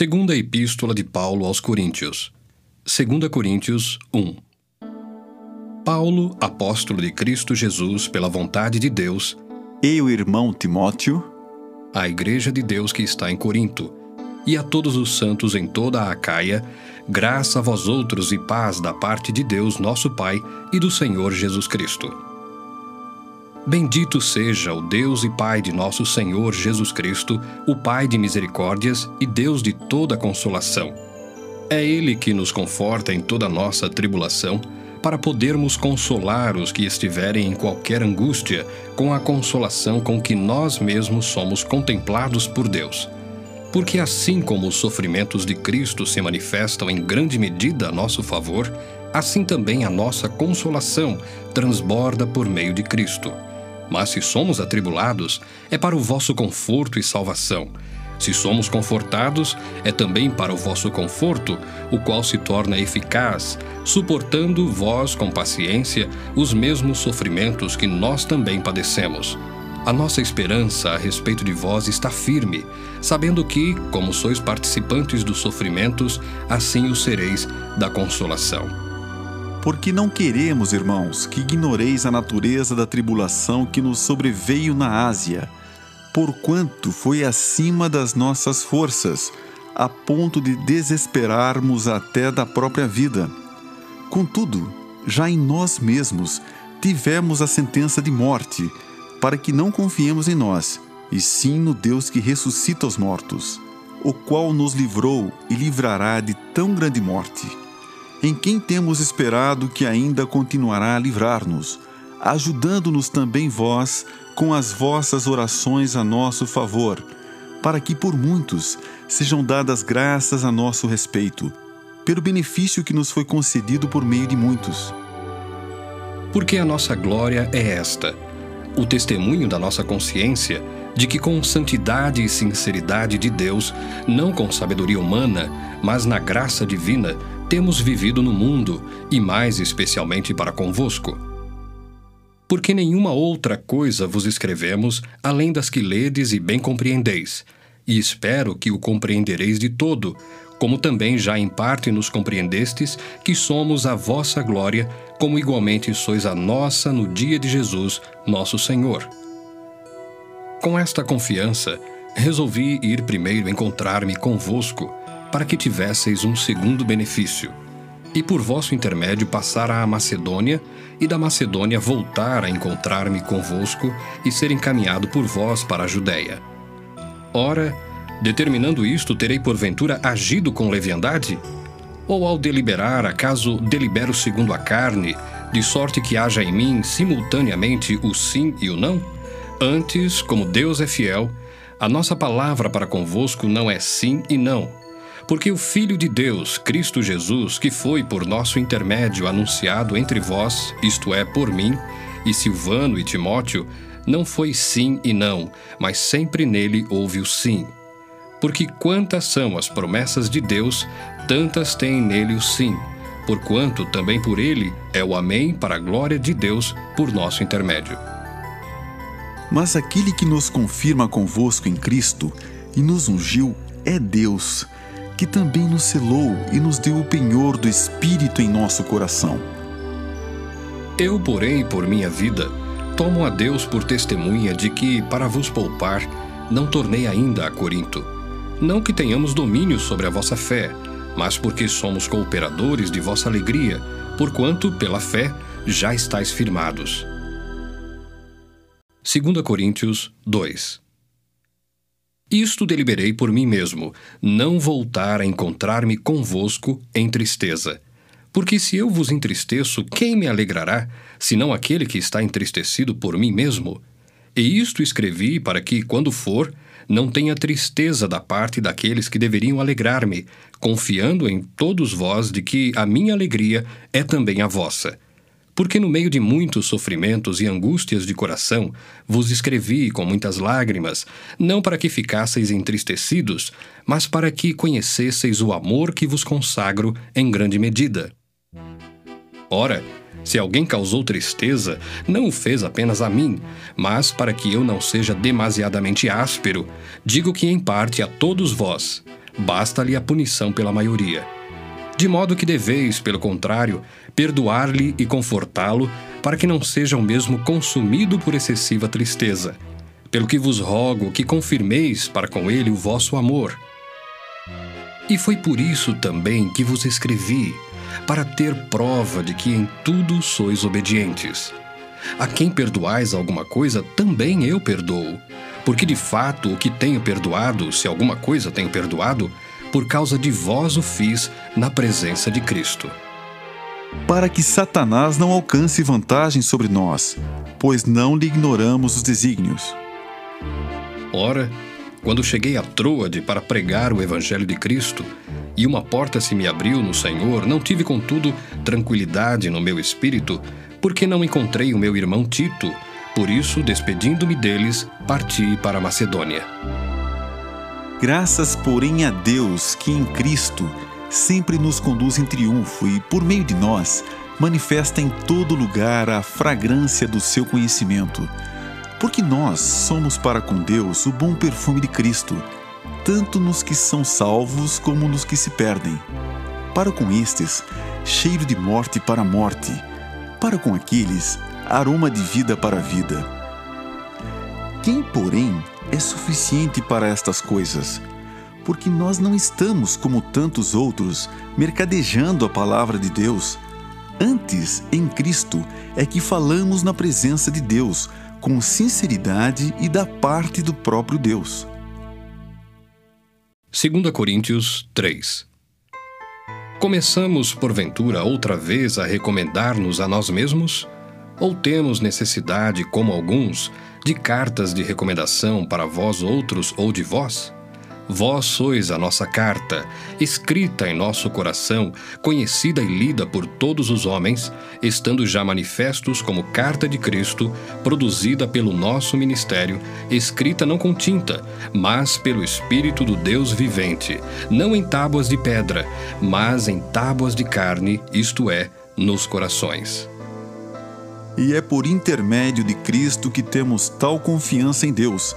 Segunda Epístola de Paulo aos Coríntios. 2 Coríntios 1. Paulo, apóstolo de Cristo Jesus pela vontade de Deus, e o irmão Timóteo, à igreja de Deus que está em Corinto, e a todos os santos em toda a Acaia, graça a vós outros e paz da parte de Deus, nosso Pai, e do Senhor Jesus Cristo. Bendito seja o Deus e Pai de nosso Senhor Jesus Cristo, o Pai de misericórdias e Deus de toda consolação. É Ele que nos conforta em toda nossa tribulação, para podermos consolar os que estiverem em qualquer angústia, com a consolação com que nós mesmos somos contemplados por Deus. Porque assim como os sofrimentos de Cristo se manifestam em grande medida a nosso favor, assim também a nossa consolação transborda por meio de Cristo. Mas se somos atribulados, é para o vosso conforto e salvação. Se somos confortados, é também para o vosso conforto, o qual se torna eficaz, suportando vós com paciência os mesmos sofrimentos que nós também padecemos. A nossa esperança a respeito de vós está firme, sabendo que, como sois participantes dos sofrimentos, assim o sereis da consolação. Porque não queremos, irmãos, que ignoreis a natureza da tribulação que nos sobreveio na Ásia, porquanto foi acima das nossas forças, a ponto de desesperarmos até da própria vida. Contudo, já em nós mesmos tivemos a sentença de morte, para que não confiemos em nós, e sim no Deus que ressuscita os mortos, o qual nos livrou e livrará de tão grande morte em quem temos esperado que ainda continuará a livrar-nos, ajudando-nos também vós com as vossas orações a nosso favor, para que por muitos sejam dadas graças a nosso respeito, pelo benefício que nos foi concedido por meio de muitos. Porque a nossa glória é esta: o testemunho da nossa consciência de que com santidade e sinceridade de Deus, não com sabedoria humana, mas na graça divina, temos vivido no mundo, e mais especialmente para convosco. Porque nenhuma outra coisa vos escrevemos, além das que ledes e bem compreendeis, e espero que o compreendereis de todo, como também já em parte nos compreendestes, que somos a vossa glória, como igualmente sois a nossa no dia de Jesus, nosso Senhor. Com esta confiança, resolvi ir primeiro encontrar-me convosco, para que tivesseis um segundo benefício, e por vosso intermédio passar à Macedônia, e da Macedônia voltar a encontrar-me convosco e ser encaminhado por vós para a Judéia. Ora, determinando isto, terei porventura agido com leviandade? Ou ao deliberar, acaso delibero segundo a carne, de sorte que haja em mim simultaneamente o sim e o não? Antes, como Deus é fiel, a nossa palavra para convosco não é sim e não, porque o Filho de Deus, Cristo Jesus, que foi por nosso intermédio anunciado entre vós, isto é, por mim, e Silvano e Timóteo, não foi sim e não, mas sempre nele houve o sim. Porque quantas são as promessas de Deus, tantas tem nele o sim, porquanto também por ele é o Amém para a glória de Deus por nosso intermédio. Mas aquele que nos confirma convosco em Cristo e nos ungiu é Deus que também nos selou e nos deu o penhor do Espírito em nosso coração. Eu, porém, por minha vida, tomo a Deus por testemunha de que, para vos poupar, não tornei ainda a Corinto. Não que tenhamos domínio sobre a vossa fé, mas porque somos cooperadores de vossa alegria, porquanto, pela fé, já estáis firmados. 2 Coríntios 2 isto deliberei por mim mesmo, não voltar a encontrar-me convosco em tristeza. Porque se eu vos entristeço, quem me alegrará, senão aquele que está entristecido por mim mesmo? E isto escrevi para que, quando for, não tenha tristeza da parte daqueles que deveriam alegrar-me, confiando em todos vós de que a minha alegria é também a vossa. Porque no meio de muitos sofrimentos e angústias de coração, vos escrevi com muitas lágrimas, não para que ficasseis entristecidos, mas para que conhecesseis o amor que vos consagro em grande medida. Ora, se alguém causou tristeza, não o fez apenas a mim, mas para que eu não seja demasiadamente áspero, digo que em parte a todos vós, basta-lhe a punição pela maioria. De modo que deveis, pelo contrário, perdoar-lhe e confortá-lo, para que não seja o mesmo consumido por excessiva tristeza. Pelo que vos rogo que confirmeis para com ele o vosso amor. E foi por isso também que vos escrevi, para ter prova de que em tudo sois obedientes. A quem perdoais alguma coisa, também eu perdoo. Porque de fato o que tenho perdoado, se alguma coisa tenho perdoado, por causa de vós o fiz na presença de Cristo. Para que Satanás não alcance vantagem sobre nós, pois não lhe ignoramos os desígnios. Ora, quando cheguei a Troade para pregar o Evangelho de Cristo, e uma porta se me abriu no Senhor, não tive, contudo, tranquilidade no meu espírito, porque não encontrei o meu irmão Tito. Por isso, despedindo-me deles, parti para a Macedônia. Graças, porém, a Deus que em Cristo sempre nos conduz em triunfo e, por meio de nós, manifesta em todo lugar a fragrância do seu conhecimento. Porque nós somos para com Deus o bom perfume de Cristo, tanto nos que são salvos como nos que se perdem. Para com estes, cheiro de morte para a morte, para com aqueles, aroma de vida para a vida. Quem, porém, é suficiente para estas coisas? Porque nós não estamos, como tantos outros, mercadejando a palavra de Deus. Antes, em Cristo, é que falamos na presença de Deus, com sinceridade e da parte do próprio Deus. 2 Coríntios 3 Começamos, porventura, outra vez a recomendar-nos a nós mesmos? Ou temos necessidade, como alguns, de cartas de recomendação para vós outros ou de vós? Vós sois a nossa carta, escrita em nosso coração, conhecida e lida por todos os homens, estando já manifestos como carta de Cristo, produzida pelo nosso ministério, escrita não com tinta, mas pelo Espírito do Deus vivente, não em tábuas de pedra, mas em tábuas de carne, isto é, nos corações. E é por intermédio de Cristo que temos tal confiança em Deus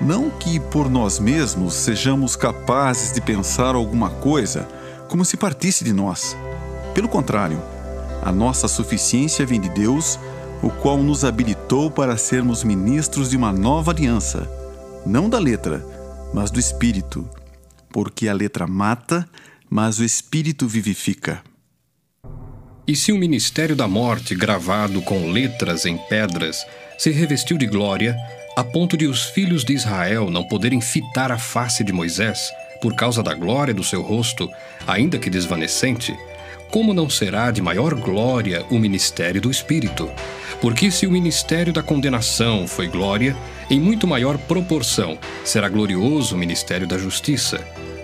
não que por nós mesmos sejamos capazes de pensar alguma coisa como se partisse de nós. Pelo contrário, a nossa suficiência vem de Deus, o qual nos habilitou para sermos ministros de uma nova aliança, não da letra, mas do Espírito, porque a letra mata, mas o Espírito vivifica. E se o ministério da morte, gravado com letras em pedras, se revestiu de glória, a ponto de os filhos de Israel não poderem fitar a face de Moisés, por causa da glória do seu rosto, ainda que desvanecente, como não será de maior glória o ministério do Espírito? Porque se o ministério da condenação foi glória, em muito maior proporção será glorioso o ministério da justiça.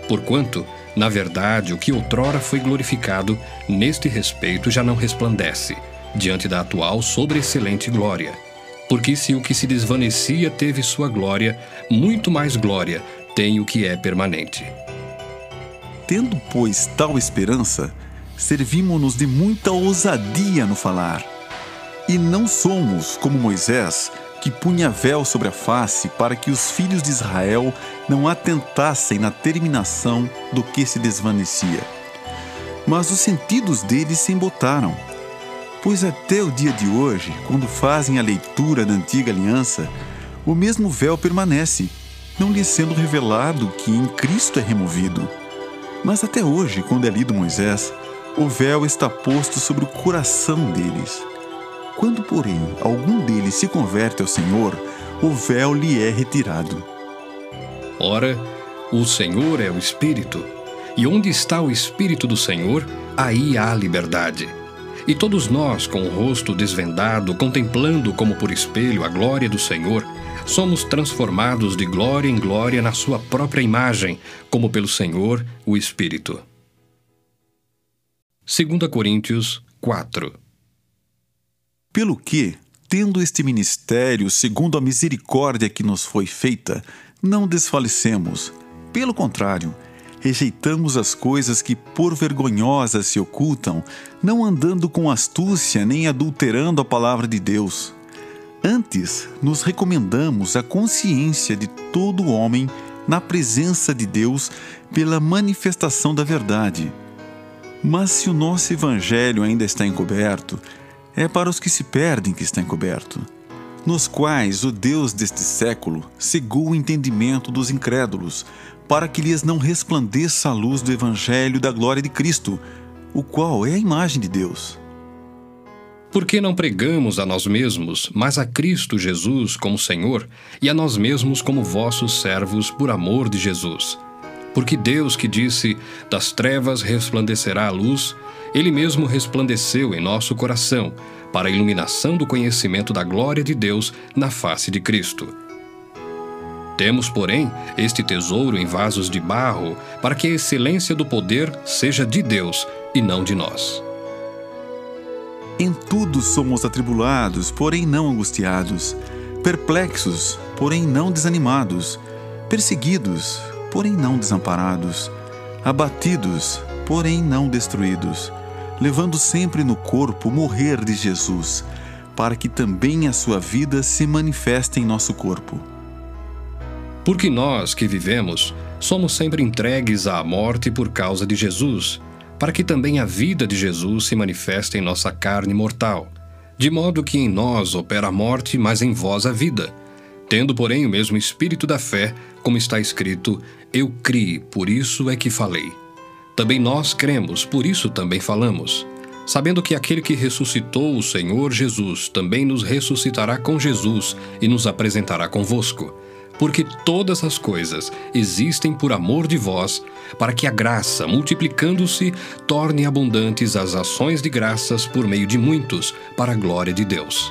Porquanto, na verdade, o que outrora foi glorificado, neste respeito já não resplandece, diante da atual sobreexcelente glória porque se o que se desvanecia teve sua glória, muito mais glória tem o que é permanente. Tendo, pois, tal esperança, servimos-nos de muita ousadia no falar. E não somos como Moisés, que punha véu sobre a face para que os filhos de Israel não atentassem na terminação do que se desvanecia. Mas os sentidos deles se embotaram Pois até o dia de hoje, quando fazem a leitura da antiga aliança, o mesmo véu permanece, não lhe sendo revelado que em Cristo é removido. Mas até hoje, quando é lido Moisés, o véu está posto sobre o coração deles. Quando, porém, algum deles se converte ao Senhor, o véu lhe é retirado. Ora, o Senhor é o Espírito, e onde está o Espírito do Senhor, aí há liberdade. E todos nós, com o rosto desvendado, contemplando como por espelho a glória do Senhor, somos transformados de glória em glória na Sua própria imagem, como pelo Senhor, o Espírito. 2 Coríntios 4 Pelo que, tendo este ministério segundo a misericórdia que nos foi feita, não desfalecemos. Pelo contrário, rejeitamos as coisas que por vergonhosas se ocultam, não andando com astúcia nem adulterando a palavra de Deus. Antes, nos recomendamos a consciência de todo homem na presença de Deus pela manifestação da verdade. Mas se o nosso evangelho ainda está encoberto, é para os que se perdem que está encoberto, nos quais o Deus deste século cegou o entendimento dos incrédulos, para que lhes não resplandeça a luz do evangelho da glória de Cristo, o qual é a imagem de Deus. Por que não pregamos a nós mesmos, mas a Cristo Jesus como Senhor, e a nós mesmos como vossos servos por amor de Jesus? Porque Deus que disse: Das trevas resplandecerá a luz, ele mesmo resplandeceu em nosso coração, para a iluminação do conhecimento da glória de Deus na face de Cristo. Temos, porém, este tesouro em vasos de barro, para que a excelência do poder seja de Deus e não de nós. Em tudo somos atribulados, porém não angustiados, perplexos, porém não desanimados, perseguidos, porém não desamparados, abatidos, porém não destruídos, levando sempre no corpo o morrer de Jesus, para que também a sua vida se manifeste em nosso corpo. Porque nós que vivemos somos sempre entregues à morte por causa de Jesus para que também a vida de Jesus se manifeste em nossa carne mortal, de modo que em nós opera a morte, mas em vós a vida. Tendo, porém, o mesmo espírito da fé, como está escrito: Eu criei, por isso é que falei. Também nós cremos, por isso também falamos. Sabendo que aquele que ressuscitou o Senhor Jesus também nos ressuscitará com Jesus e nos apresentará convosco porque todas as coisas existem por amor de vós, para que a graça, multiplicando-se, torne abundantes as ações de graças por meio de muitos, para a glória de Deus.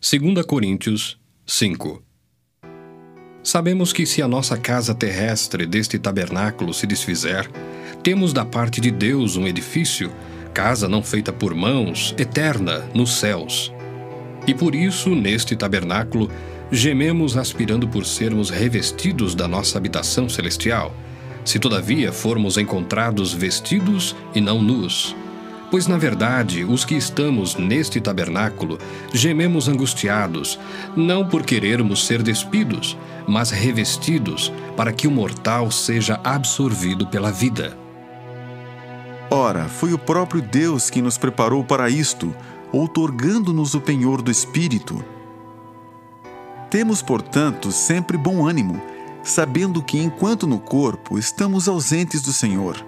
2 Coríntios 5 Sabemos que se a nossa casa terrestre deste tabernáculo se desfizer, temos da parte de Deus um edifício, casa não feita por mãos, eterna, nos céus e por isso, neste tabernáculo, gememos aspirando por sermos revestidos da nossa habitação celestial, se todavia formos encontrados vestidos e não nus. Pois, na verdade, os que estamos neste tabernáculo gememos angustiados, não por querermos ser despidos, mas revestidos, para que o mortal seja absorvido pela vida. Ora, foi o próprio Deus que nos preparou para isto outorgando-nos o penhor do Espírito. Temos, portanto, sempre bom ânimo, sabendo que, enquanto no corpo, estamos ausentes do Senhor,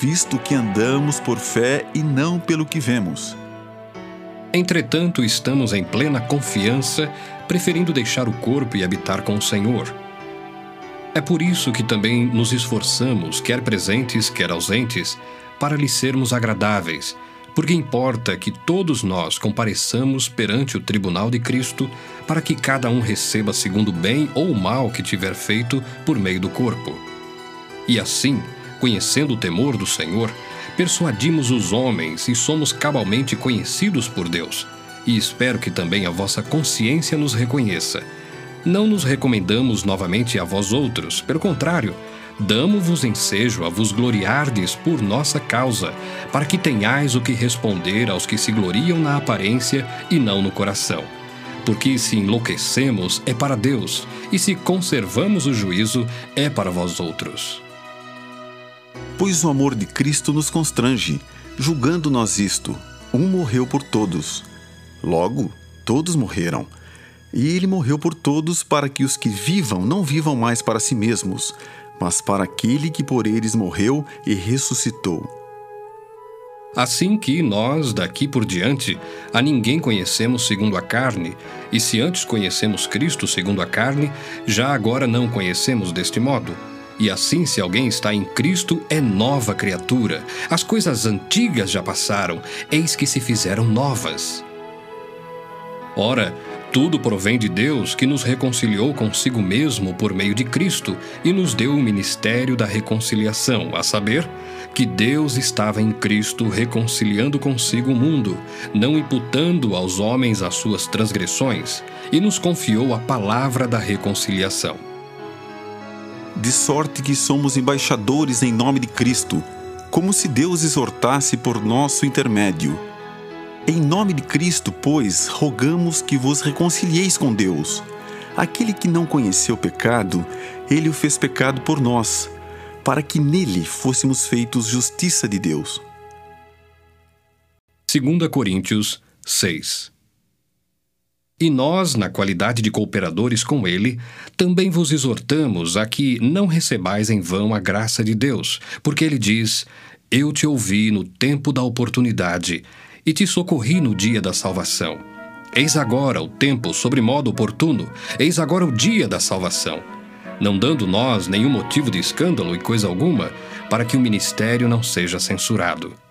visto que andamos por fé e não pelo que vemos. Entretanto, estamos em plena confiança, preferindo deixar o corpo e habitar com o Senhor. É por isso que também nos esforçamos, quer presentes, quer ausentes, para lhe sermos agradáveis porque importa que todos nós compareçamos perante o tribunal de Cristo, para que cada um receba segundo o bem ou o mal que tiver feito por meio do corpo. E assim, conhecendo o temor do Senhor, persuadimos os homens e somos cabalmente conhecidos por Deus. E espero que também a vossa consciência nos reconheça. Não nos recomendamos novamente a vós outros, pelo contrário, damo-vos ensejo a vos gloriardes por nossa causa, para que tenhais o que responder aos que se gloriam na aparência e não no coração. Porque se enlouquecemos é para Deus, e se conservamos o juízo é para vós outros. Pois o amor de Cristo nos constrange, julgando nós isto: um morreu por todos. Logo, todos morreram. E ele morreu por todos para que os que vivam não vivam mais para si mesmos, mas para aquele que por eles morreu e ressuscitou. Assim que nós, daqui por diante, a ninguém conhecemos segundo a carne, e se antes conhecemos Cristo segundo a carne, já agora não conhecemos deste modo. E assim, se alguém está em Cristo, é nova criatura. As coisas antigas já passaram, eis que se fizeram novas. Ora, Tudo provém de Deus que nos reconciliou consigo mesmo por meio de Cristo e nos deu o ministério da reconciliação, a saber, que Deus estava em Cristo reconciliando consigo o mundo, não imputando aos homens as suas transgressões, e nos confiou a palavra da reconciliação. De sorte que somos embaixadores em nome de Cristo, como se Deus exortasse por nosso intermédio. Em nome de Cristo, pois, rogamos que vos reconcilieis com Deus. Aquele que não conheceu pecado, ele o fez pecado por nós, para que nele fôssemos feitos justiça de Deus. 2 Coríntios 6 E nós, na qualidade de cooperadores com ele, também vos exortamos a que não recebais em vão a graça de Deus, porque ele diz: Eu te ouvi no tempo da oportunidade e te socorri no dia da salvação. Eis agora o tempo sobre modo oportuno, eis agora o dia da salvação. Não dando nós nenhum motivo de escândalo e coisa alguma, para que o ministério não seja censurado.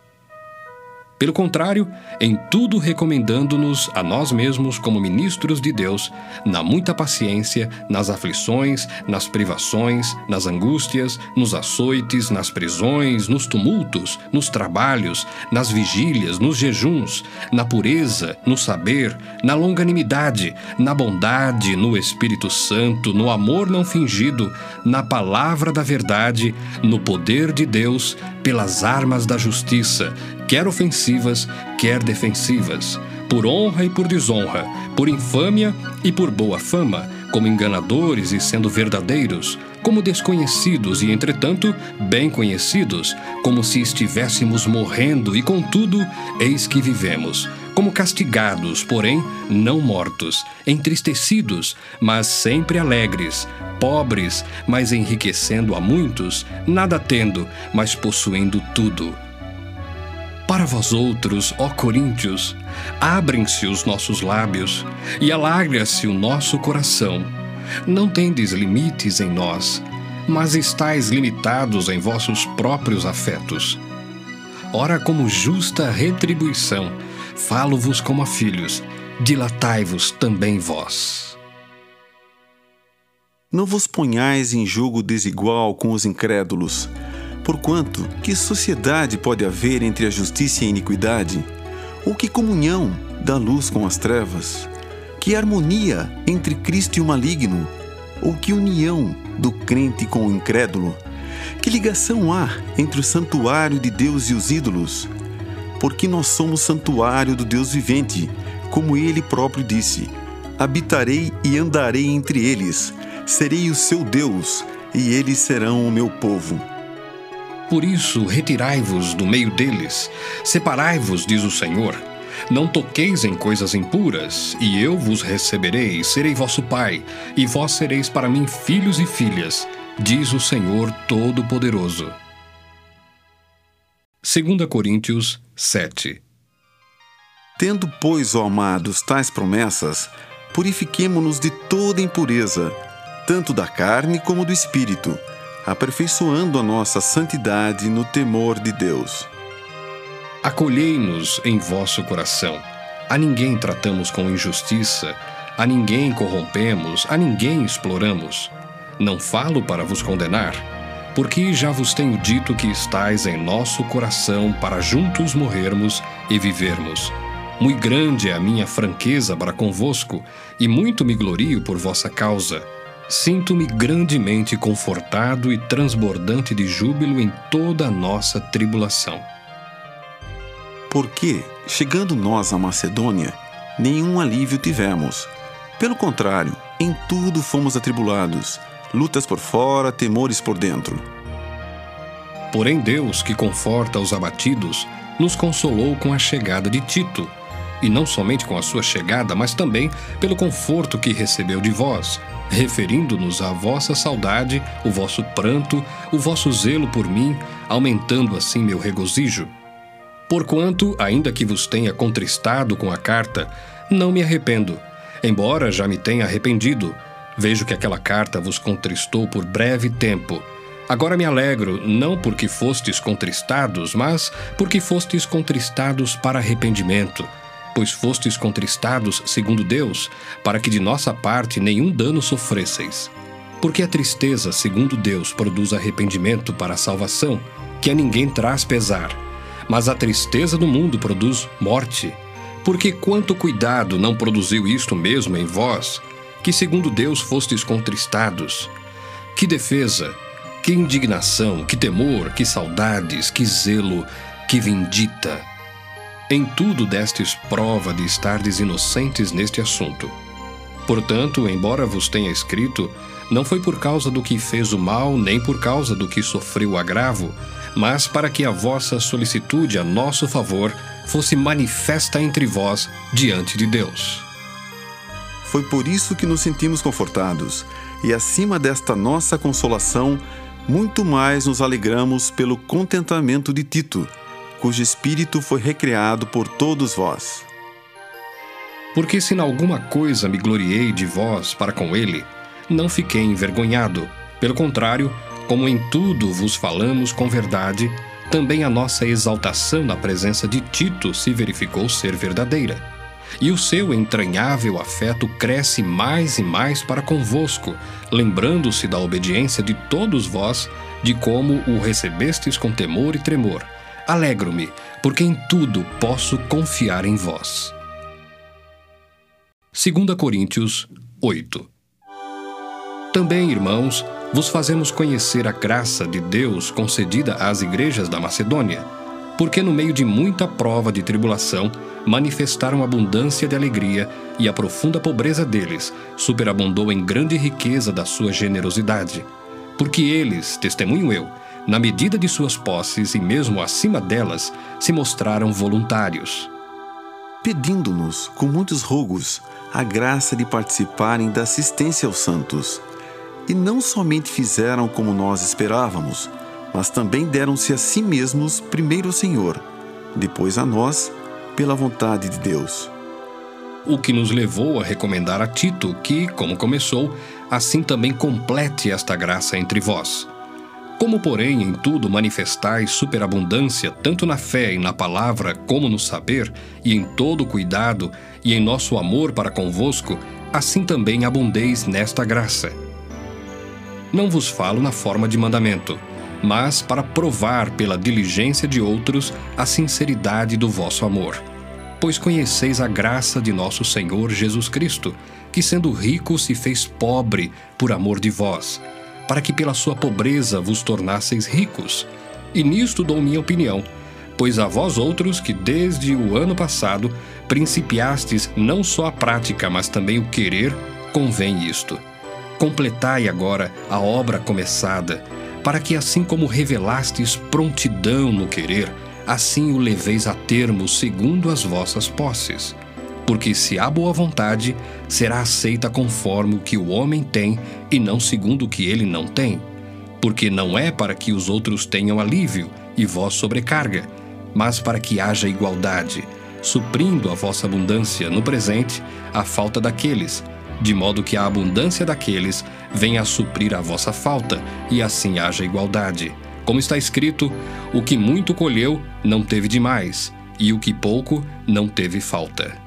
Pelo contrário, em tudo recomendando-nos a nós mesmos como ministros de Deus, na muita paciência, nas aflições, nas privações, nas angústias, nos açoites, nas prisões, nos tumultos, nos trabalhos, nas vigílias, nos jejuns, na pureza, no saber, na longanimidade, na bondade, no Espírito Santo, no amor não fingido, na palavra da verdade, no poder de Deus, pelas armas da justiça, quer ofensivas, quer defensivas, por honra e por desonra, por infâmia e por boa fama, como enganadores e sendo verdadeiros, como desconhecidos e, entretanto, bem conhecidos, como se estivéssemos morrendo e, contudo, eis que vivemos, como castigados, porém não mortos, entristecidos, mas sempre alegres, pobres, mas enriquecendo a muitos, nada tendo, mas possuindo tudo. Para vós outros, ó Coríntios, abrem-se os nossos lábios e alagra-se o nosso coração. Não tendes limites em nós, mas estáis limitados em vossos próprios afetos. Ora, como justa retribuição, falo-vos como a filhos, dilatai-vos também vós. Não vos ponhais em julgo desigual com os incrédulos Porquanto, que sociedade pode haver entre a justiça e a iniquidade? Ou que comunhão da luz com as trevas? Que harmonia entre Cristo e o maligno? Ou que união do crente com o incrédulo? Que ligação há entre o santuário de Deus e os ídolos? Porque nós somos santuário do Deus vivente, como ele próprio disse: Habitarei e andarei entre eles, serei o seu Deus, e eles serão o meu povo. Por isso, retirai-vos do meio deles, separai-vos, diz o Senhor. Não toqueis em coisas impuras, e eu vos receberei, serei vosso Pai, e vós sereis para mim filhos e filhas, diz o Senhor Todo-Poderoso. 2 Coríntios 7 Tendo, pois, ó amados, tais promessas, purifiquemo-nos de toda impureza, tanto da carne como do espírito aperfeiçoando a nossa santidade no temor de Deus. Acolhei-nos em vosso coração. A ninguém tratamos com injustiça, a ninguém corrompemos, a ninguém exploramos. Não falo para vos condenar, porque já vos tenho dito que estais em nosso coração para juntos morrermos e vivermos. Muito grande é a minha franqueza para convosco, e muito me glorio por vossa causa Sinto-me grandemente confortado e transbordante de júbilo em toda a nossa tribulação. Porque, chegando nós à Macedônia, nenhum alívio tivemos. Pelo contrário, em tudo fomos atribulados, lutas por fora, temores por dentro. Porém, Deus, que conforta os abatidos, nos consolou com a chegada de Tito, e não somente com a sua chegada, mas também pelo conforto que recebeu de vós referindo-nos à vossa saudade, o vosso pranto, o vosso zelo por mim, aumentando assim meu regozijo. Porquanto, ainda que vos tenha contristado com a carta, não me arrependo, embora já me tenha arrependido. Vejo que aquela carta vos contristou por breve tempo. Agora me alegro, não porque fostes contristados, mas porque fostes contristados para arrependimento pois fostes contristados segundo Deus, para que de nossa parte nenhum dano sofresseis. Porque a tristeza, segundo Deus, produz arrependimento para a salvação, que a ninguém traz pesar. Mas a tristeza do mundo produz morte. Porque quanto cuidado não produziu isto mesmo em vós, que segundo Deus fostes contristados? Que defesa, que indignação, que temor, que saudades, que zelo, que vindita. Em tudo destes prova de estardes inocentes neste assunto. Portanto, embora vos tenha escrito, não foi por causa do que fez o mal, nem por causa do que sofreu o agravo, mas para que a vossa solicitude a nosso favor fosse manifesta entre vós diante de Deus. Foi por isso que nos sentimos confortados, e acima desta nossa consolação, muito mais nos alegramos pelo contentamento de Tito, cujo espírito foi recriado por todos vós. Porque se em alguma coisa me gloriei de vós para com ele, não fiquei envergonhado. Pelo contrário, como em tudo vos falamos com verdade, também a nossa exaltação na presença de Tito se verificou ser verdadeira. E o seu entranhável afeto cresce mais e mais para convosco, lembrando-se da obediência de todos vós, de como o recebestes com temor e tremor. Alegro-me, porque em tudo posso confiar em vós. 2 Coríntios 8 também, irmãos, vos fazemos conhecer a graça de Deus concedida às igrejas da Macedônia, porque no meio de muita prova de tribulação manifestaram abundância de alegria e a profunda pobreza deles superabundou em grande riqueza da sua generosidade. Porque eles, testemunho eu, na medida de suas posses e mesmo acima delas, se mostraram voluntários. Pedindo-nos, com muitos rogos, a graça de participarem da assistência aos santos e não somente fizeram como nós esperávamos, mas também deram-se a si mesmos primeiro ao Senhor, depois a nós, pela vontade de Deus. O que nos levou a recomendar a Tito que, como começou, assim também complete esta graça entre vós. Como, porém, em tudo manifestais superabundância, tanto na fé e na palavra, como no saber, e em todo cuidado, e em nosso amor para convosco, assim também abundeis nesta graça não vos falo na forma de mandamento, mas para provar pela diligência de outros a sinceridade do vosso amor. Pois conheceis a graça de nosso Senhor Jesus Cristo, que sendo rico se fez pobre por amor de vós, para que pela sua pobreza vos tornasseis ricos. E nisto dou minha opinião, pois a vós outros que desde o ano passado principiastes não só a prática, mas também o querer, convém isto completai agora a obra começada, para que, assim como revelastes prontidão no querer, assim o leveis a termo segundo as vossas posses. Porque se há boa vontade, será aceita conforme o que o homem tem e não segundo o que ele não tem. Porque não é para que os outros tenham alívio e vós sobrecarga, mas para que haja igualdade, suprindo a vossa abundância no presente a falta daqueles de modo que a abundância daqueles venha a suprir a vossa falta, e assim haja igualdade. Como está escrito: o que muito colheu não teve demais, e o que pouco não teve falta.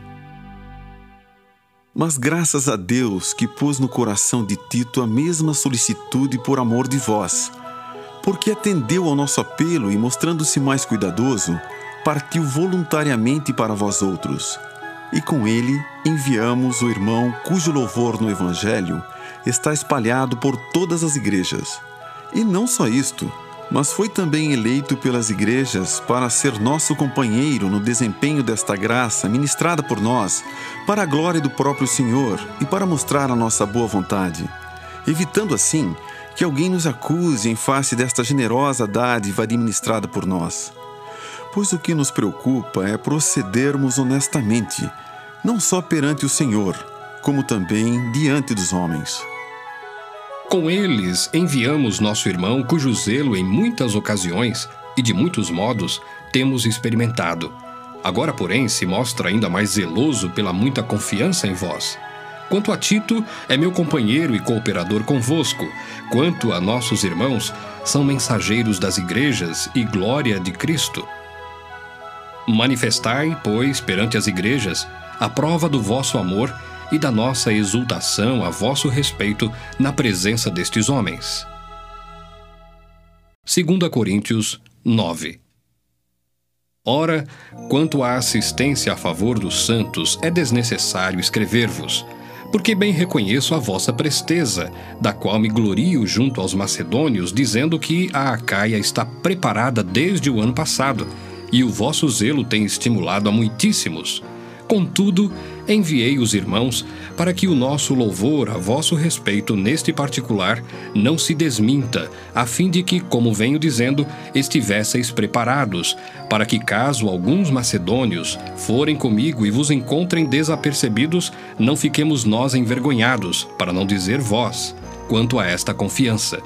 Mas graças a Deus que pôs no coração de Tito a mesma solicitude por amor de vós, porque atendeu ao nosso apelo e, mostrando-se mais cuidadoso, partiu voluntariamente para vós outros e com ele enviamos o irmão cujo louvor no Evangelho está espalhado por todas as igrejas. E não só isto, mas foi também eleito pelas igrejas para ser nosso companheiro no desempenho desta graça ministrada por nós, para a glória do próprio Senhor e para mostrar a nossa boa vontade, evitando assim que alguém nos acuse em face desta generosa dádiva administrada por nós pois o que nos preocupa é procedermos honestamente, não só perante o Senhor, como também diante dos homens. Com eles enviamos nosso irmão, cujo zelo em muitas ocasiões e de muitos modos temos experimentado. Agora, porém, se mostra ainda mais zeloso pela muita confiança em vós. Quanto a Tito, é meu companheiro e cooperador convosco. Quanto a nossos irmãos, são mensageiros das igrejas e glória de Cristo. Manifestai, pois, perante as igrejas, a prova do vosso amor e da nossa exultação a vosso respeito na presença destes homens. 2 Coríntios 9 Ora, quanto à assistência a favor dos santos, é desnecessário escrever-vos, porque bem reconheço a vossa presteza, da qual me glorio junto aos macedônios, dizendo que a Acaia está preparada desde o ano passado, e o vosso zelo tem estimulado a muitíssimos. Contudo, enviei os irmãos para que o nosso louvor a vosso respeito neste particular não se desminta, a fim de que, como venho dizendo, estivesseis preparados, para que, caso alguns macedônios forem comigo e vos encontrem desapercebidos, não fiquemos nós envergonhados, para não dizer vós, quanto a esta confiança.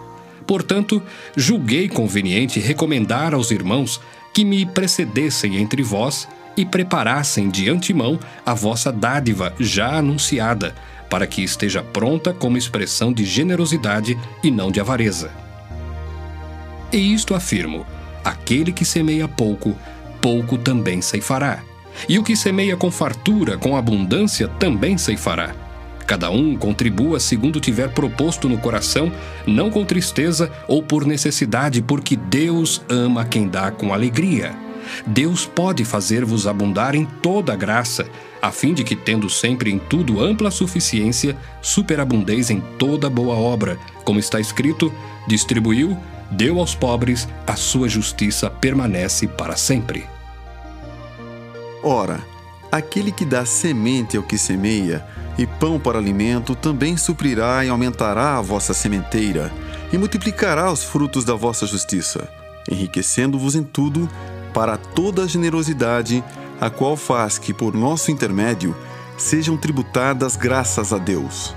Portanto, julguei conveniente recomendar aos irmãos que me precedessem entre vós e preparassem de antemão a vossa dádiva já anunciada, para que esteja pronta como expressão de generosidade e não de avareza. E isto afirmo: aquele que semeia pouco, pouco também ceifará. E o que semeia com fartura, com abundância, também ceifará. Cada um contribua segundo tiver proposto no coração, não com tristeza ou por necessidade, porque Deus ama quem dá com alegria. Deus pode fazer-vos abundar em toda graça, a fim de que, tendo sempre em tudo ampla suficiência, superabundeis em toda boa obra, como está escrito: distribuiu, deu aos pobres, a sua justiça permanece para sempre. Ora, aquele que dá semente ao que semeia, e pão para alimento, também suprirá e aumentará a vossa sementeira, e multiplicará os frutos da vossa justiça, enriquecendo-vos em tudo para toda a generosidade, a qual faz que, por nosso intermédio, sejam tributadas graças a Deus.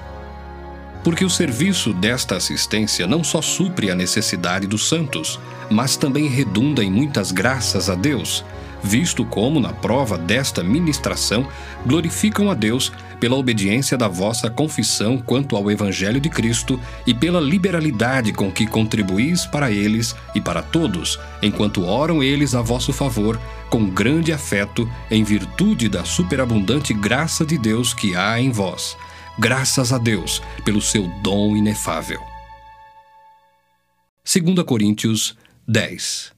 Porque o serviço desta assistência não só supre a necessidade dos santos, mas também redunda em muitas graças a Deus, visto como, na prova desta ministração, glorificam a Deus pela obediência da vossa confissão quanto ao Evangelho de Cristo e pela liberalidade com que contribuís para eles e para todos, enquanto oram eles a vosso favor, com grande afeto, em virtude da superabundante graça de Deus que há em vós. Graças a Deus pelo seu dom inefável. 2 Coríntios 10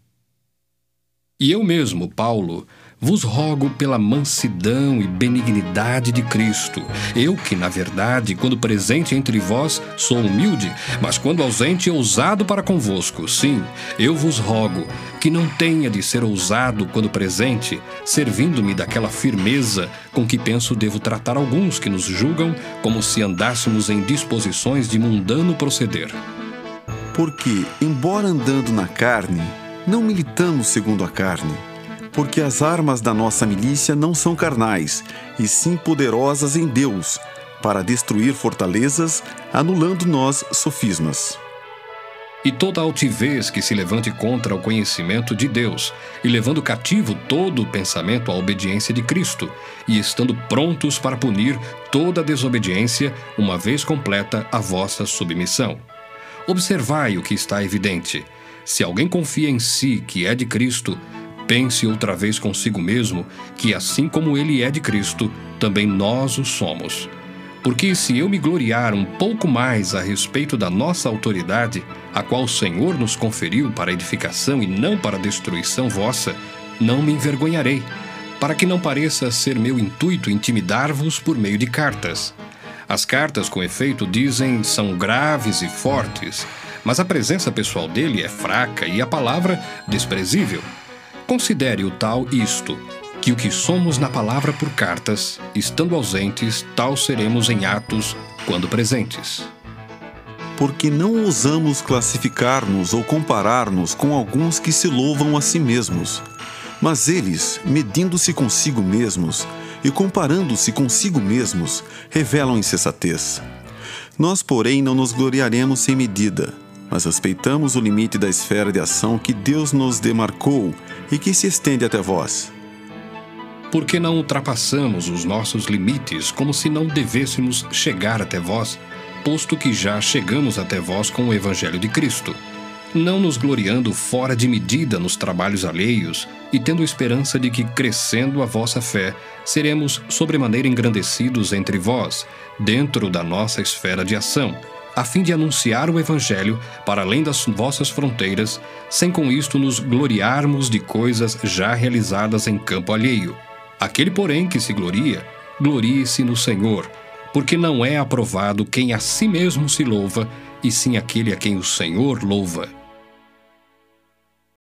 e eu mesmo, Paulo, vos rogo pela mansidão e benignidade de Cristo. Eu que, na verdade, quando presente entre vós, sou humilde, mas quando ausente, ousado para convosco. Sim, eu vos rogo que não tenha de ser ousado quando presente, servindo-me daquela firmeza com que penso devo tratar alguns que nos julgam como se andássemos em disposições de mundano proceder. Porque, embora andando na carne, não militamos segundo a carne, porque as armas da nossa milícia não são carnais, e sim poderosas em Deus, para destruir fortalezas, anulando nós sofismas. E toda altivez que se levante contra o conhecimento de Deus, e levando cativo todo o pensamento à obediência de Cristo, e estando prontos para punir toda desobediência, uma vez completa a vossa submissão. Observai o que está evidente se alguém confia em si que é de Cristo, pense outra vez consigo mesmo que, assim como ele é de Cristo, também nós o somos. Porque se eu me gloriar um pouco mais a respeito da nossa autoridade, a qual o Senhor nos conferiu para edificação e não para destruição vossa, não me envergonharei, para que não pareça ser meu intuito intimidar-vos por meio de cartas. As cartas, com efeito, dizem são graves e fortes, mas a presença pessoal dele é fraca e a palavra desprezível. Considere o tal isto, que o que somos na palavra por cartas, estando ausentes, tal seremos em atos quando presentes. Porque não ousamos classificar-nos ou comparar-nos com alguns que se louvam a si mesmos. Mas eles, medindo-se consigo mesmos e comparando-se consigo mesmos, revelam insensatez. Nós, porém, não nos gloriaremos sem medida mas respeitamos o limite da esfera de ação que Deus nos demarcou e que se estende até vós. Porque não ultrapassamos os nossos limites como se não devêssemos chegar até vós, posto que já chegamos até vós com o Evangelho de Cristo. não nos gloriando fora de medida nos trabalhos alheios e tendo esperança de que, crescendo a vossa fé, seremos sobremaneira engrandecidos entre vós, dentro da nossa esfera de ação, a fim de anunciar o Evangelho para além das vossas fronteiras, sem com isto nos gloriarmos de coisas já realizadas em campo alheio. Aquele, porém, que se gloria, glorie-se no Senhor, porque não é aprovado quem a si mesmo se louva, e sim aquele a quem o Senhor louva.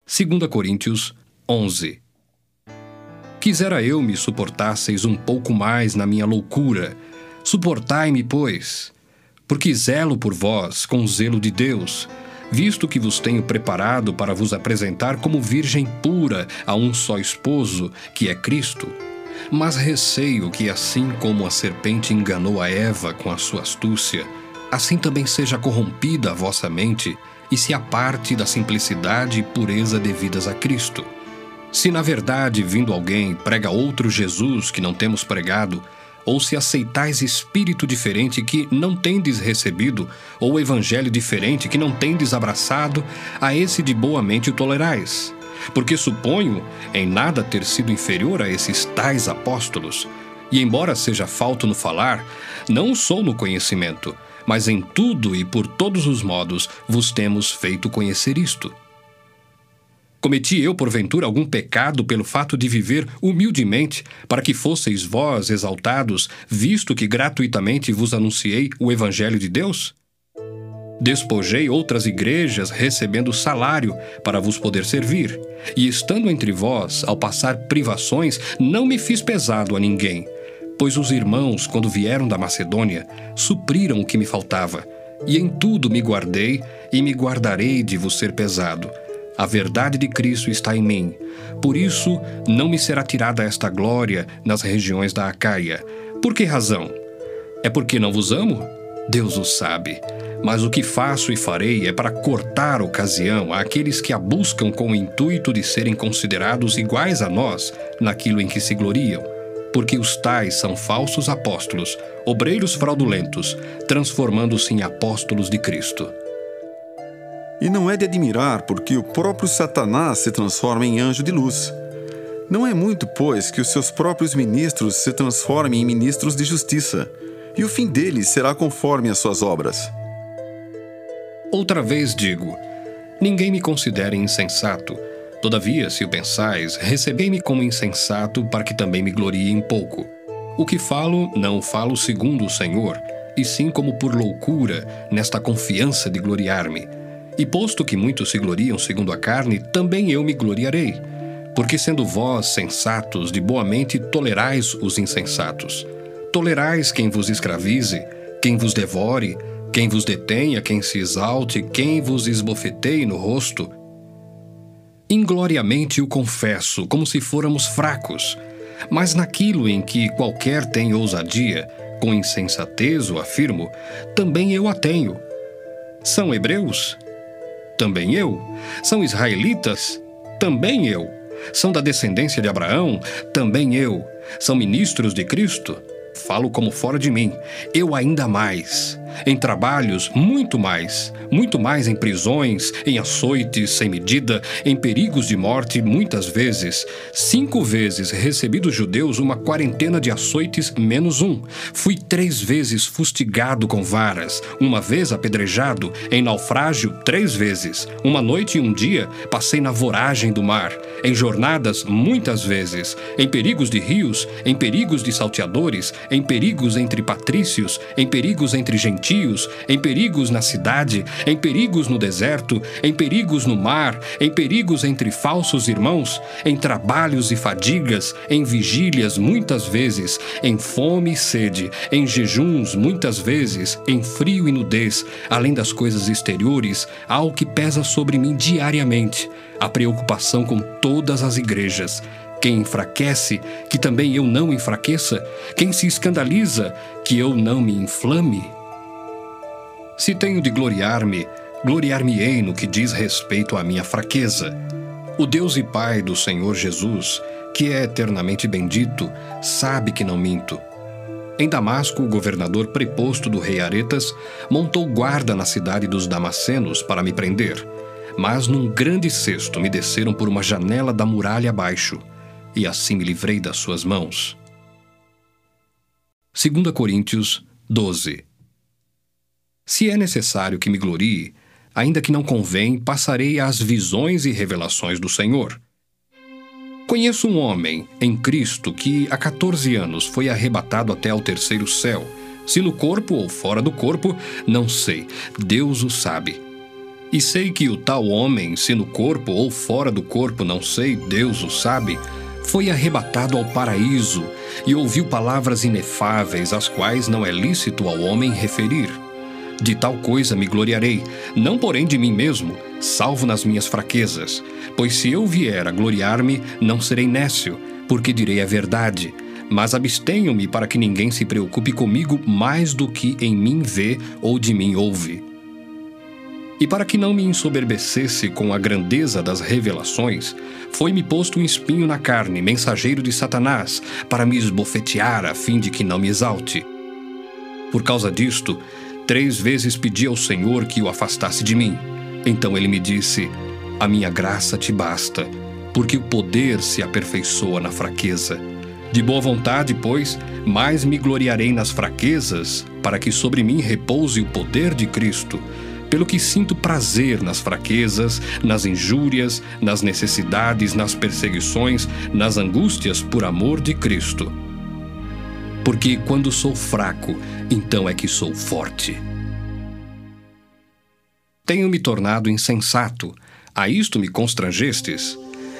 2 Coríntios 11 Quisera eu me suportasseis um pouco mais na minha loucura. Suportai-me, pois, porque zelo por vós com zelo de Deus, visto que vos tenho preparado para vos apresentar como virgem pura a um só esposo, que é Cristo. Mas receio que, assim como a serpente enganou a Eva com a sua astúcia, assim também seja corrompida a vossa mente e se aparte da simplicidade e pureza devidas a Cristo. Se na verdade, vindo alguém, prega outro Jesus que não temos pregado, ou se aceitais espírito diferente que não tendes recebido, ou evangelho diferente que não tendes abraçado, a esse de boa mente tolerais. Porque suponho em nada ter sido inferior a esses tais apóstolos, e embora seja falto no falar, não sou no conhecimento, mas em tudo e por todos os modos vos temos feito conhecer isto. Cometi eu, porventura, algum pecado pelo fato de viver humildemente, para que fosseis vós exaltados, visto que gratuitamente vos anunciei o Evangelho de Deus? Despojei outras igrejas recebendo salário para vos poder servir, e estando entre vós, ao passar privações, não me fiz pesado a ninguém, pois os irmãos, quando vieram da Macedônia, supriram o que me faltava, e em tudo me guardei e me guardarei de vos ser pesado. A verdade de Cristo está em mim. Por isso, não me será tirada esta glória nas regiões da Acaia. Por que razão? É porque não vos amo? Deus o sabe. Mas o que faço e farei é para cortar ocasião àqueles que a buscam com o intuito de serem considerados iguais a nós naquilo em que se gloriam porque os tais são falsos apóstolos, obreiros fraudulentos, transformando-se em apóstolos de Cristo. E não é de admirar, porque o próprio Satanás se transforma em anjo de luz. Não é muito, pois, que os seus próprios ministros se transformem em ministros de justiça, e o fim deles será conforme as suas obras. Outra vez digo: ninguém me considere insensato Todavia, se o pensais, recebei-me como insensato para que também me glorie em pouco. O que falo, não falo segundo o Senhor, e sim como por loucura, nesta confiança de gloriar-me. E posto que muitos se gloriam segundo a carne, também eu me gloriarei. Porque sendo vós sensatos, de boa mente tolerais os insensatos. Tolerais quem vos escravize, quem vos devore, quem vos detenha, quem se exalte, quem vos esbofeteie no rosto, Ingloriamente o confesso, como se fôramos fracos. Mas naquilo em que qualquer tem ousadia, com insensatez o afirmo, também eu a tenho. São hebreus? Também eu. São israelitas? Também eu. São da descendência de Abraão? Também eu. São ministros de Cristo? Falo como fora de mim. Eu ainda mais. Em trabalhos, muito mais. Muito mais em prisões, em açoites sem medida, em perigos de morte, muitas vezes. Cinco vezes recebi dos judeus uma quarentena de açoites menos um. Fui três vezes fustigado com varas, uma vez apedrejado, em naufrágio três vezes. Uma noite e um dia passei na voragem do mar, em jornadas muitas vezes, em perigos de rios, em perigos de salteadores, em perigos entre patrícios, em perigos entre gentios, em perigos na cidade, em perigos no deserto, em perigos no mar, em perigos entre falsos irmãos, em trabalhos e fadigas, em vigílias muitas vezes, em fome e sede, em jejuns muitas vezes, em frio e nudez, além das coisas exteriores, há o que pesa sobre mim diariamente, a preocupação com todas as igrejas quem enfraquece, que também eu não enfraqueça? Quem se escandaliza, que eu não me inflame? Se tenho de gloriar-me, gloriar-me-ei no que diz respeito à minha fraqueza. O Deus e Pai do Senhor Jesus, que é eternamente bendito, sabe que não minto. Em Damasco, o governador preposto do rei Aretas montou guarda na cidade dos Damascenos para me prender. mas num grande cesto me desceram por uma janela da muralha abaixo, e assim me livrei das suas mãos. 2 Coríntios 12 Se é necessário que me glorie, ainda que não convém, passarei às visões e revelações do Senhor. Conheço um homem em Cristo que há 14 anos foi arrebatado até ao terceiro céu. Se no corpo ou fora do corpo, não sei, Deus o sabe. E sei que o tal homem, se no corpo ou fora do corpo, não sei, Deus o sabe, foi arrebatado ao paraíso e ouviu palavras inefáveis, as quais não é lícito ao homem referir. De tal coisa me gloriarei, não porém de mim mesmo, salvo nas minhas fraquezas. Pois se eu vier a gloriar-me, não serei nécio, porque direi a verdade. Mas abstenho-me para que ninguém se preocupe comigo mais do que em mim vê ou de mim ouve. E para que não me ensoberbecesse com a grandeza das revelações, foi-me posto um espinho na carne, mensageiro de Satanás, para me esbofetear a fim de que não me exalte. Por causa disto, Três vezes pedi ao Senhor que o afastasse de mim. Então ele me disse: A minha graça te basta, porque o poder se aperfeiçoa na fraqueza. De boa vontade, pois, mais me gloriarei nas fraquezas, para que sobre mim repouse o poder de Cristo. Pelo que sinto prazer nas fraquezas, nas injúrias, nas necessidades, nas perseguições, nas angústias por amor de Cristo porque quando sou fraco, então é que sou forte. Tenho me tornado insensato, a isto me constrangestes.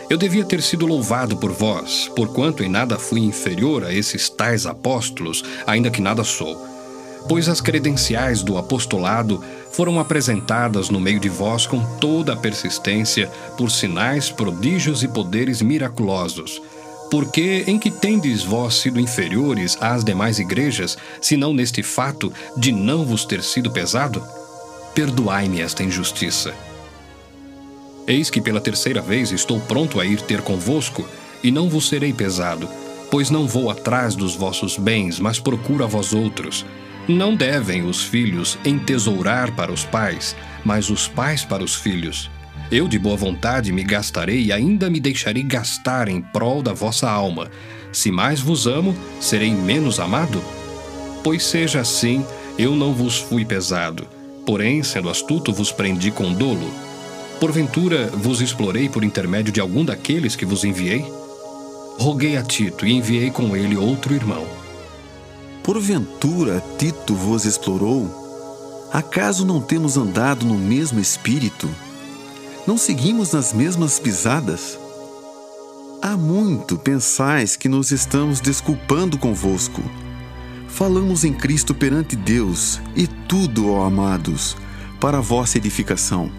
Eu devia ter sido louvado por vós, porquanto em nada fui inferior a esses tais apóstolos, ainda que nada sou. Pois as credenciais do apostolado foram apresentadas no meio de vós com toda a persistência, por sinais, prodígios e poderes miraculosos porque em que tendes vós sido inferiores às demais igrejas, senão neste fato de não vos ter sido pesado? Perdoai-me esta injustiça. Eis que pela terceira vez estou pronto a ir ter convosco, e não vos serei pesado, pois não vou atrás dos vossos bens, mas procuro a vós outros. Não devem os filhos entesourar para os pais, mas os pais para os filhos. Eu de boa vontade me gastarei e ainda me deixarei gastar em prol da vossa alma. Se mais vos amo, serei menos amado? Pois seja assim, eu não vos fui pesado. Porém, sendo astuto, vos prendi com dolo. Porventura, vos explorei por intermédio de algum daqueles que vos enviei? Roguei a Tito e enviei com ele outro irmão. Porventura, Tito vos explorou? Acaso não temos andado no mesmo espírito? Não seguimos nas mesmas pisadas? Há muito pensais que nos estamos desculpando convosco. Falamos em Cristo perante Deus e tudo, ó amados, para a vossa edificação.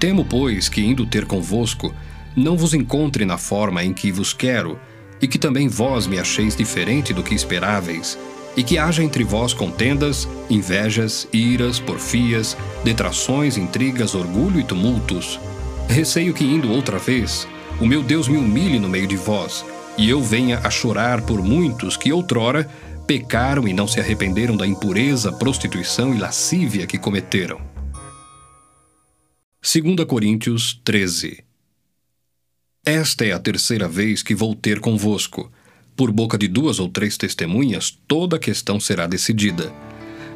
Temo, pois, que indo ter convosco, não vos encontre na forma em que vos quero, e que também vós me acheis diferente do que esperáveis, e que haja entre vós contendas, invejas, iras, porfias, detrações, intrigas, orgulho e tumultos. Receio que, indo outra vez, o meu Deus me humilhe no meio de vós, e eu venha a chorar por muitos que outrora pecaram e não se arrependeram da impureza, prostituição e lascívia que cometeram. 2 Coríntios 13 Esta é a terceira vez que vou ter convosco por boca de duas ou três testemunhas, toda a questão será decidida.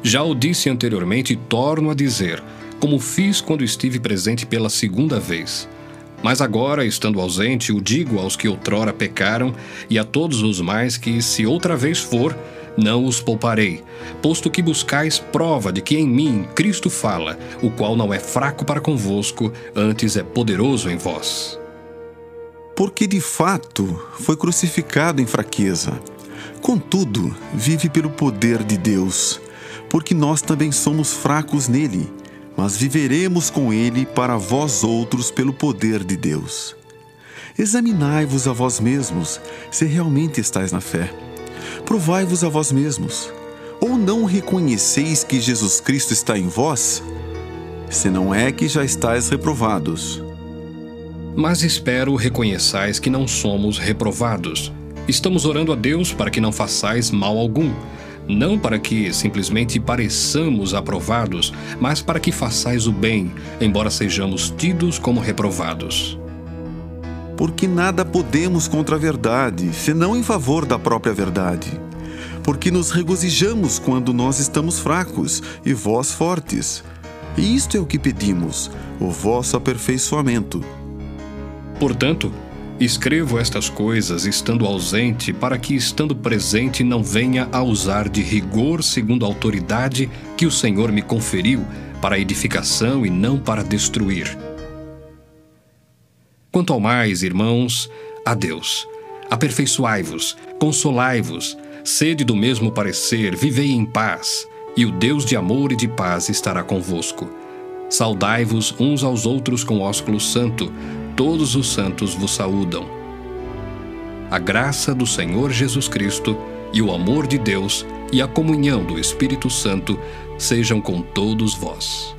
Já o disse anteriormente e torno a dizer, como fiz quando estive presente pela segunda vez. Mas agora, estando ausente, o digo aos que outrora pecaram e a todos os mais que, se outra vez for, não os pouparei, posto que buscais prova de que em mim Cristo fala, o qual não é fraco para convosco, antes é poderoso em vós porque de fato foi crucificado em fraqueza. Contudo, vive pelo poder de Deus, porque nós também somos fracos nele, mas viveremos com ele para vós outros pelo poder de Deus. Examinai-vos a vós mesmos, se realmente estáis na fé. Provai-vos a vós mesmos. Ou não reconheceis que Jesus Cristo está em vós? Se não é que já estáis reprovados. Mas espero reconheçais que não somos reprovados. Estamos orando a Deus para que não façais mal algum, não para que simplesmente pareçamos aprovados, mas para que façais o bem, embora sejamos tidos como reprovados. Porque nada podemos contra a verdade, senão em favor da própria verdade. Porque nos regozijamos quando nós estamos fracos e vós fortes. E isto é o que pedimos, o vosso aperfeiçoamento. Portanto, Escrevo estas coisas estando ausente, para que, estando presente, não venha a usar de rigor segundo a autoridade que o Senhor me conferiu, para edificação e não para destruir. Quanto ao mais, irmãos, a Deus. Aperfeiçoai-vos, consolai-vos, sede do mesmo parecer, vivei em paz, e o Deus de amor e de paz estará convosco. Saudai-vos uns aos outros com ósculo santo todos os santos vos saúdam. A graça do Senhor Jesus Cristo e o amor de Deus e a comunhão do Espírito Santo sejam com todos vós.